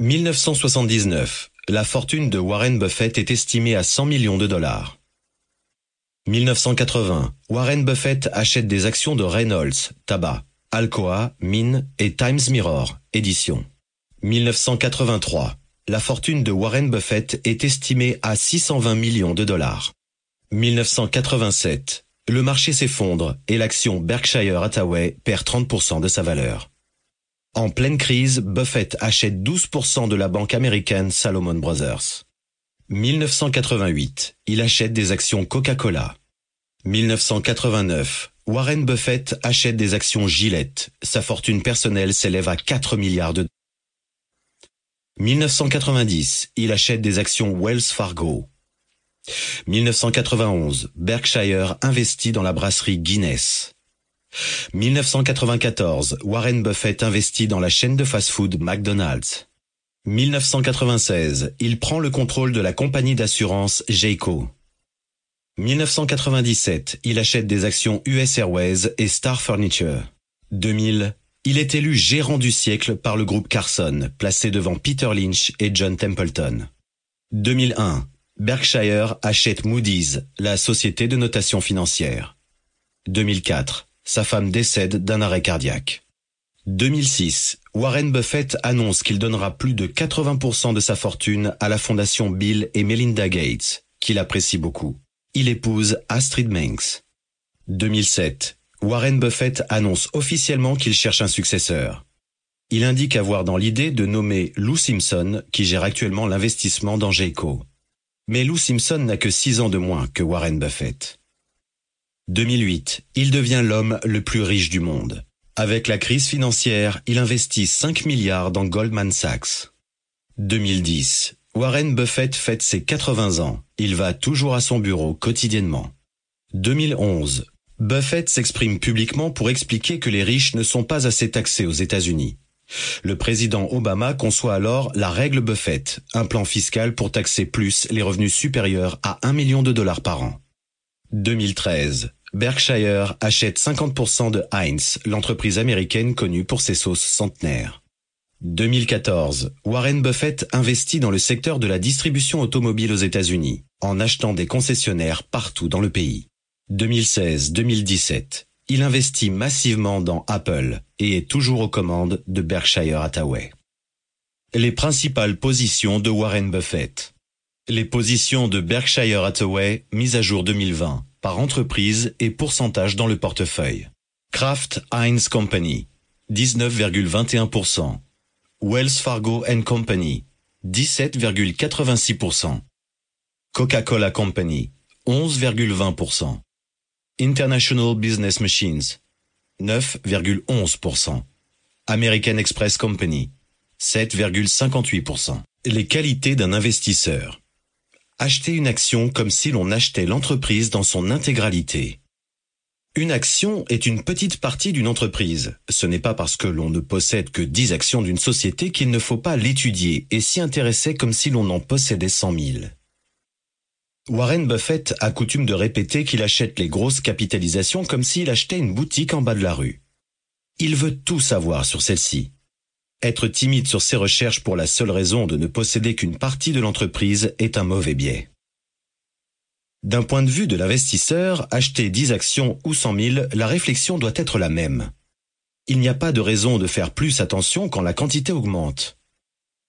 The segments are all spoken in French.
1979. La fortune de Warren Buffett est estimée à 100 millions de dollars. 1980. Warren Buffett achète des actions de Reynolds, tabac, Alcoa, mine et Times Mirror, édition. 1983. La fortune de Warren Buffett est estimée à 620 millions de dollars. 1987. Le marché s'effondre et l'action Berkshire Hathaway perd 30% de sa valeur. En pleine crise, Buffett achète 12% de la banque américaine Salomon Brothers. 1988, il achète des actions Coca-Cola. 1989, Warren Buffett achète des actions Gillette. Sa fortune personnelle s'élève à 4 milliards de 1990, il achète des actions Wells Fargo. 1991, Berkshire investit dans la brasserie Guinness. 1994, Warren Buffett investit dans la chaîne de fast-food McDonald's. 1996, il prend le contrôle de la compagnie d'assurance Jayco. 1997, il achète des actions US Airways et Star Furniture. 2000, il est élu gérant du siècle par le groupe Carson, placé devant Peter Lynch et John Templeton. 2001, Berkshire achète Moody's, la société de notation financière. 2004, sa femme décède d'un arrêt cardiaque. 2006, Warren Buffett annonce qu'il donnera plus de 80% de sa fortune à la fondation Bill et Melinda Gates, qu'il apprécie beaucoup. Il épouse Astrid Menks. 2007, Warren Buffett annonce officiellement qu'il cherche un successeur. Il indique avoir dans l'idée de nommer Lou Simpson, qui gère actuellement l'investissement dans Jayco. Mais Lou Simpson n'a que 6 ans de moins que Warren Buffett. 2008, il devient l'homme le plus riche du monde. Avec la crise financière, il investit 5 milliards dans Goldman Sachs. 2010, Warren Buffett fête ses 80 ans. Il va toujours à son bureau quotidiennement. 2011, Buffett s'exprime publiquement pour expliquer que les riches ne sont pas assez taxés aux États-Unis. Le président Obama conçoit alors la règle Buffett, un plan fiscal pour taxer plus les revenus supérieurs à 1 million de dollars par an. 2013. Berkshire achète 50% de Heinz, l'entreprise américaine connue pour ses sauces centenaires. 2014. Warren Buffett investit dans le secteur de la distribution automobile aux États-Unis, en achetant des concessionnaires partout dans le pays. 2016-2017. Il investit massivement dans Apple et est toujours aux commandes de Berkshire Hathaway. Les principales positions de Warren Buffett. Les positions de Berkshire Hathaway mises à jour 2020 par entreprise et pourcentage dans le portefeuille. Kraft Heinz Company 19,21%. Wells Fargo Company 17,86%. Coca-Cola Company 11,20%. International Business Machines 9,11%. American Express Company 7,58%. Les qualités d'un investisseur. Acheter une action comme si l'on achetait l'entreprise dans son intégralité. Une action est une petite partie d'une entreprise. Ce n'est pas parce que l'on ne possède que 10 actions d'une société qu'il ne faut pas l'étudier et s'y intéresser comme si l'on en possédait 100 000. Warren Buffett a coutume de répéter qu'il achète les grosses capitalisations comme s'il achetait une boutique en bas de la rue. Il veut tout savoir sur celle-ci. Être timide sur ses recherches pour la seule raison de ne posséder qu'une partie de l'entreprise est un mauvais biais. D'un point de vue de l'investisseur, acheter 10 actions ou 100 000, la réflexion doit être la même. Il n'y a pas de raison de faire plus attention quand la quantité augmente.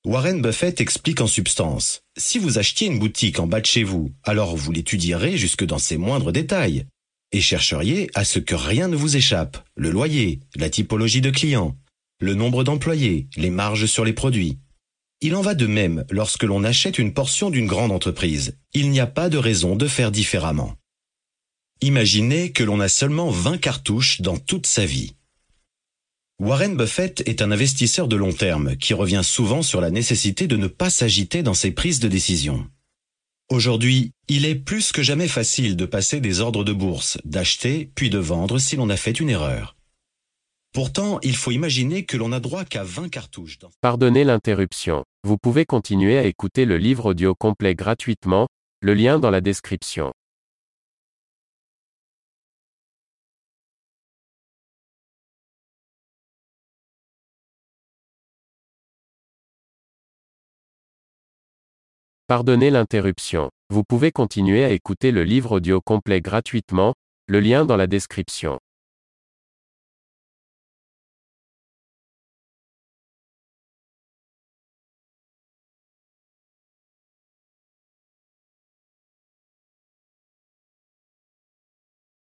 Warren Buffett explique en substance, si vous achetiez une boutique en bas de chez vous, alors vous l'étudierez jusque dans ses moindres détails, et chercheriez à ce que rien ne vous échappe, le loyer, la typologie de clients, le nombre d'employés, les marges sur les produits. Il en va de même lorsque l'on achète une portion d'une grande entreprise. Il n'y a pas de raison de faire différemment. Imaginez que l'on a seulement 20 cartouches dans toute sa vie. Warren Buffett est un investisseur de long terme qui revient souvent sur la nécessité de ne pas s'agiter dans ses prises de décision. Aujourd'hui, il est plus que jamais facile de passer des ordres de bourse, d'acheter puis de vendre si l'on a fait une erreur. Pourtant, il faut imaginer que l'on n'a droit qu'à 20 cartouches. Dans... Pardonnez l'interruption. Vous pouvez continuer à écouter le livre audio complet gratuitement, le lien dans la description. Pardonnez l'interruption. Vous pouvez continuer à écouter le livre audio complet gratuitement, le lien dans la description.